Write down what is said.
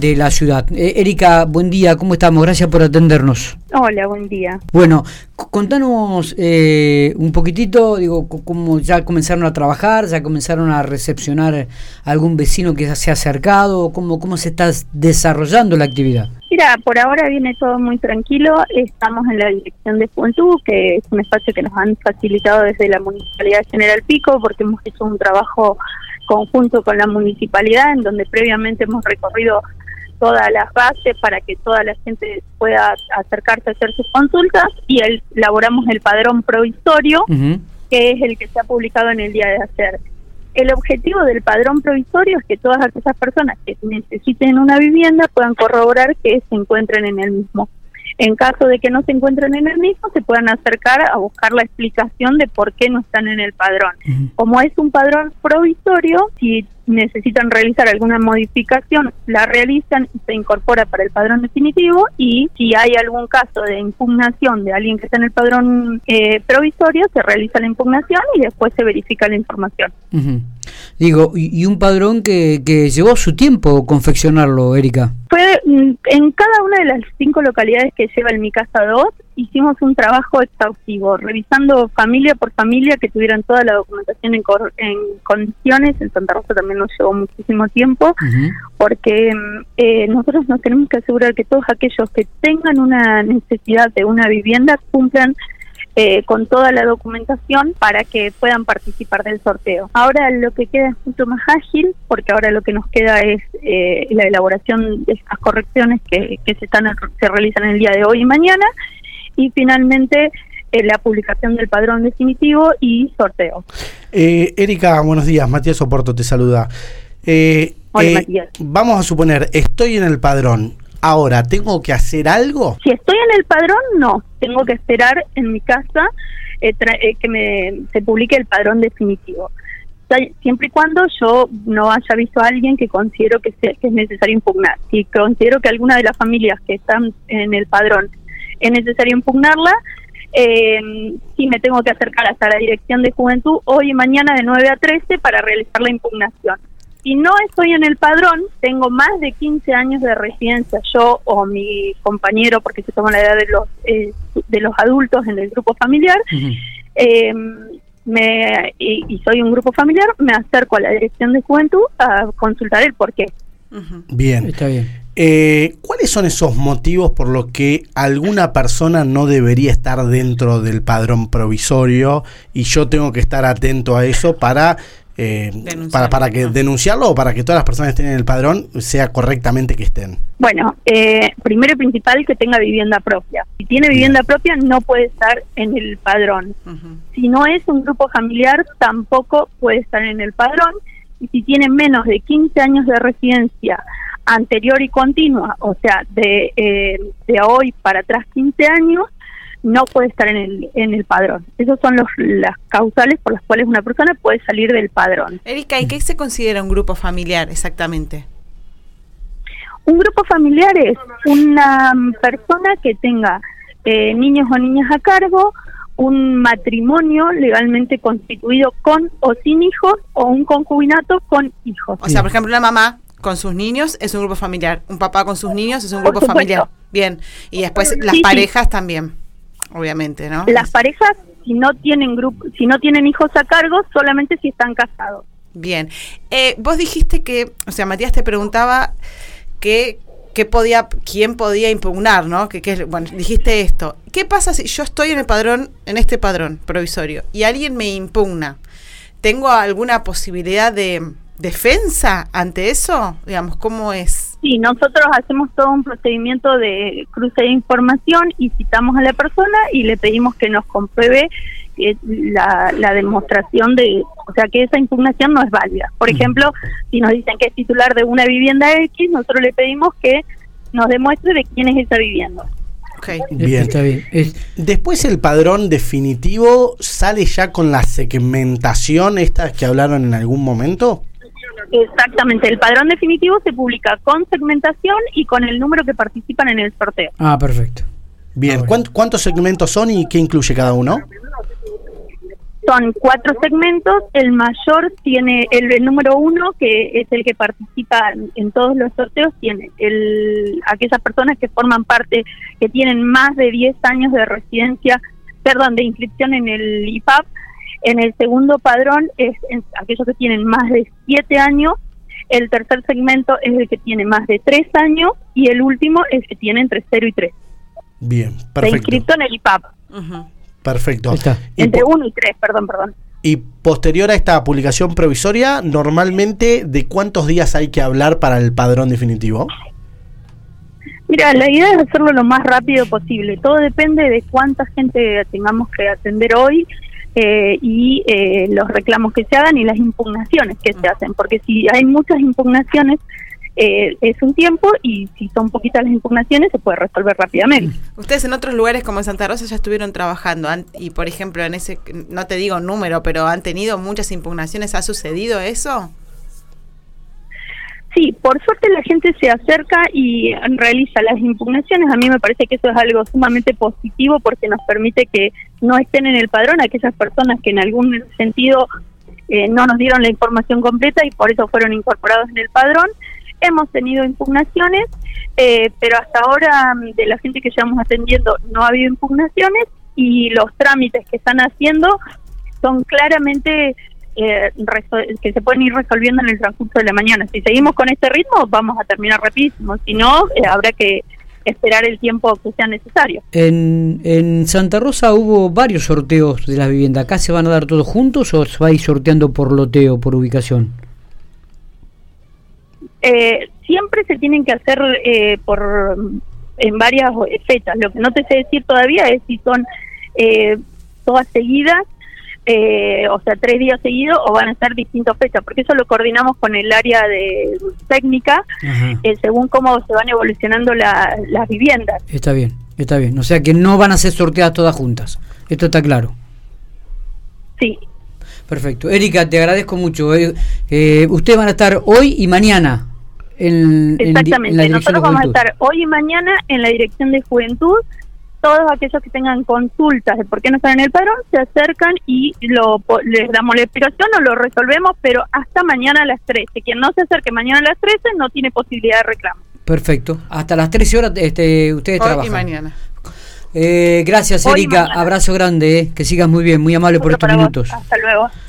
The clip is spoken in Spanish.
de la ciudad. Eh, Erika, buen día, ¿cómo estamos? Gracias por atendernos. Hola, buen día. Bueno, contanos eh, un poquitito, digo, cómo ya comenzaron a trabajar, ya comenzaron a recepcionar algún vecino que se ha acercado, cómo, cómo se está desarrollando la actividad. Mira, por ahora viene todo muy tranquilo. Estamos en la Dirección de Juventud, que es un espacio que nos han facilitado desde la Municipalidad General Pico, porque hemos hecho un trabajo conjunto con la municipalidad, en donde previamente hemos recorrido todas las bases para que toda la gente pueda acercarse a hacer sus consultas y elaboramos el padrón provisorio, que es el que se ha publicado en el día de ayer. El objetivo del padrón provisorio es que todas aquellas personas que necesiten una vivienda puedan corroborar que se encuentren en el mismo. En caso de que no se encuentren en el mismo, se puedan acercar a buscar la explicación de por qué no están en el padrón. Como es un padrón provisorio, si necesitan realizar alguna modificación, la realizan y se incorpora para el padrón definitivo y si hay algún caso de impugnación de alguien que está en el padrón eh, provisorio, se realiza la impugnación y después se verifica la información. Digo, y, un padrón que, que llevó su tiempo confeccionarlo, Erika. Fue mm, en cada una de las cinco localidades que lleva el Mi Casa 2, hicimos un trabajo exhaustivo, revisando familia por familia que tuvieran toda la documentación en, en condiciones. En Santa Rosa también nos llevó muchísimo tiempo, porque mm, eh, nosotros nos tenemos que asegurar que todos aquellos que tengan una necesidad de una vivienda cumplan eh, con toda la documentación para que puedan participar del sorteo. Ahora lo que queda es mucho más ágil porque ahora lo que nos queda es eh, la elaboración de estas correcciones que, se, están, se realizan el día de hoy y mañana y finalmente eh, la publicación del padrón definitivo y sorteo. Erika, buenos días. Matías Oporto te saluda. Hola, Matías. Vamos a suponer, estoy en el padrón. Ahora, ¿tengo que hacer algo? Si estoy en el padrón, no. Tengo que esperar en mi casa eh, eh, que me, se publique el padrón definitivo. Siempre y cuando yo no haya visto a alguien que considero que, es necesario impugnar. Si considero que alguna de las familias que están en el padrón es necesario impugnarla, eh, sí me tengo que acercar hasta la Dirección de Juventud hoy y mañana de 9 a 13 para realizar la impugnación. Si no estoy en el padrón, tengo más de 15 años de residencia, yo o mi compañero, porque se toma la edad de los, eh, de los adultos en el grupo familiar, em, me, y, soy un grupo familiar, me acerco a la dirección de juventud a consultar el Bien. Está bien. Eh, ¿Cuáles son esos motivos por los que alguna persona no debería estar dentro del padrón provisorio y yo tengo que estar atento a eso para eh, para, para que denunciarlo o para que todas las personas que estén en el padrón sea correctamente que estén? Bueno, eh, primero y principal que tenga vivienda propia. Si tiene vivienda propia no puede estar en el padrón. Si no es un grupo familiar tampoco puede estar en el padrón. Y si tiene menos de 15 años de residencia anterior y continua, o sea, de, eh, de hoy para atrás 15 años, no puede estar en el, en el padrón. Esas son los, las causales por las cuales una persona puede salir del padrón. Erika, ¿y qué se considera un grupo familiar exactamente? Un grupo familiar es una persona que tenga eh, niños o niñas a cargo, un matrimonio legalmente constituido con o sin hijos o un concubinato con hijos. O sea, por ejemplo, una mamá con sus niños es un grupo familiar, un papá con sus niños es un grupo familiar. Bien, y después las parejas también obviamente, ¿no? Las parejas si no tienen grupo, si no tienen hijos a cargo, solamente si están casados. Bien. Eh, vos dijiste que, o sea, Matías te preguntaba que qué podía, quién podía impugnar, ¿no? Que, que, bueno, dijiste esto. ¿Qué pasa si yo estoy en el padrón, en este padrón provisorio, y alguien me impugna? ¿Tengo alguna posibilidad de defensa ante eso? Digamos, ¿cómo es? Sí, nosotros hacemos todo un procedimiento de cruce de información y citamos a la persona y le pedimos que nos compruebe la, la, demostración de, o sea, que esa impugnación no es válida. Por ejemplo, si nos dicen que es titular de una vivienda X, nosotros le pedimos que nos demuestre de quién es esa vivienda. Okay. Bien, está bien. Después el padrón definitivo sale ya con la segmentación estas que hablaron en algún momento. Exactamente, el padrón definitivo se publica con segmentación y con el número que participan en el sorteo. Ah, perfecto. Bien, ¿cuántos segmentos son y qué incluye cada uno? Son cuatro segmentos, el mayor tiene, el, número uno, que es el que participa en, todos los sorteos, tiene el, aquellas personas que forman parte, que tienen más de 10 años de residencia, perdón, de inscripción en el IPAP. En el segundo padrón es, aquellos que tienen más de 7 años, el tercer segmento es el que tiene más de 3 años y el último es el que tiene entre 0 y 3. Bien, perfecto. De inscrito en el IPAP. Perfecto. Entre uno y tres, perdón, perdón. Y posterior a esta publicación provisoria, normalmente, ¿de cuántos días hay que hablar para el padrón definitivo? Mira, la idea es hacerlo lo más rápido posible. Todo depende de cuánta gente tengamos que atender hoy eh, y eh, los reclamos que se hagan y las impugnaciones que se hacen. Porque si hay muchas impugnaciones, eh, es un tiempo y si son poquitas las impugnaciones se puede resolver rápidamente. Ustedes en otros lugares como en Santa Rosa ya estuvieron trabajando y por ejemplo en ese, no te digo número, pero han tenido muchas impugnaciones, ¿ha sucedido eso? Sí, por suerte la gente se acerca y realiza las impugnaciones. A mí me parece que eso es algo sumamente positivo porque nos permite que no estén en el padrón aquellas personas que en algún sentido eh, no nos dieron la información completa y por eso fueron incorporados en el padrón. Hemos tenido impugnaciones, eh, pero hasta ahora mm, de la gente que llevamos atendiendo no ha habido impugnaciones y los trámites que están haciendo son claramente eh, que se pueden ir resolviendo en el transcurso de la mañana. Si seguimos con este ritmo, vamos a terminar rapidísimo. Si no, eh, habrá que esperar el tiempo que sea necesario. En, en Santa Rosa hubo varios sorteos de la vivienda. ¿Acá se van a dar todos juntos o se va a ir sorteando por loteo, por ubicación? Eh, siempre se tienen que hacer eh, por en varias fechas. Lo que no te sé decir todavía es si son eh, todas seguidas, o sea, tres días seguidos, o van a ser distintas fechas, porque eso lo coordinamos con el área de técnica, según cómo se van evolucionando las viviendas. Está bien, está bien. O sea que no van a ser sorteadas todas juntas. Esto está claro. Sí. Perfecto. Erika, te agradezco mucho. ustedes van a estar hoy y mañana Exactamente, nosotros vamos a estar hoy y mañana en la Dirección de Juventud. Todos aquellos que tengan consultas de por qué no están en el padrón se acercan y lo, les damos la explicación o lo resolvemos, pero hasta mañana a las 13. Quien no se acerque mañana a las 13 no tiene posibilidad de reclamo. Perfecto. Hasta las 13 horas este, ustedes hoy trabajan. y mañana. Eh, gracias, Erika. Abrazo grande. Eh. Que sigas muy bien. Muy amable por estos minutos. Hasta luego.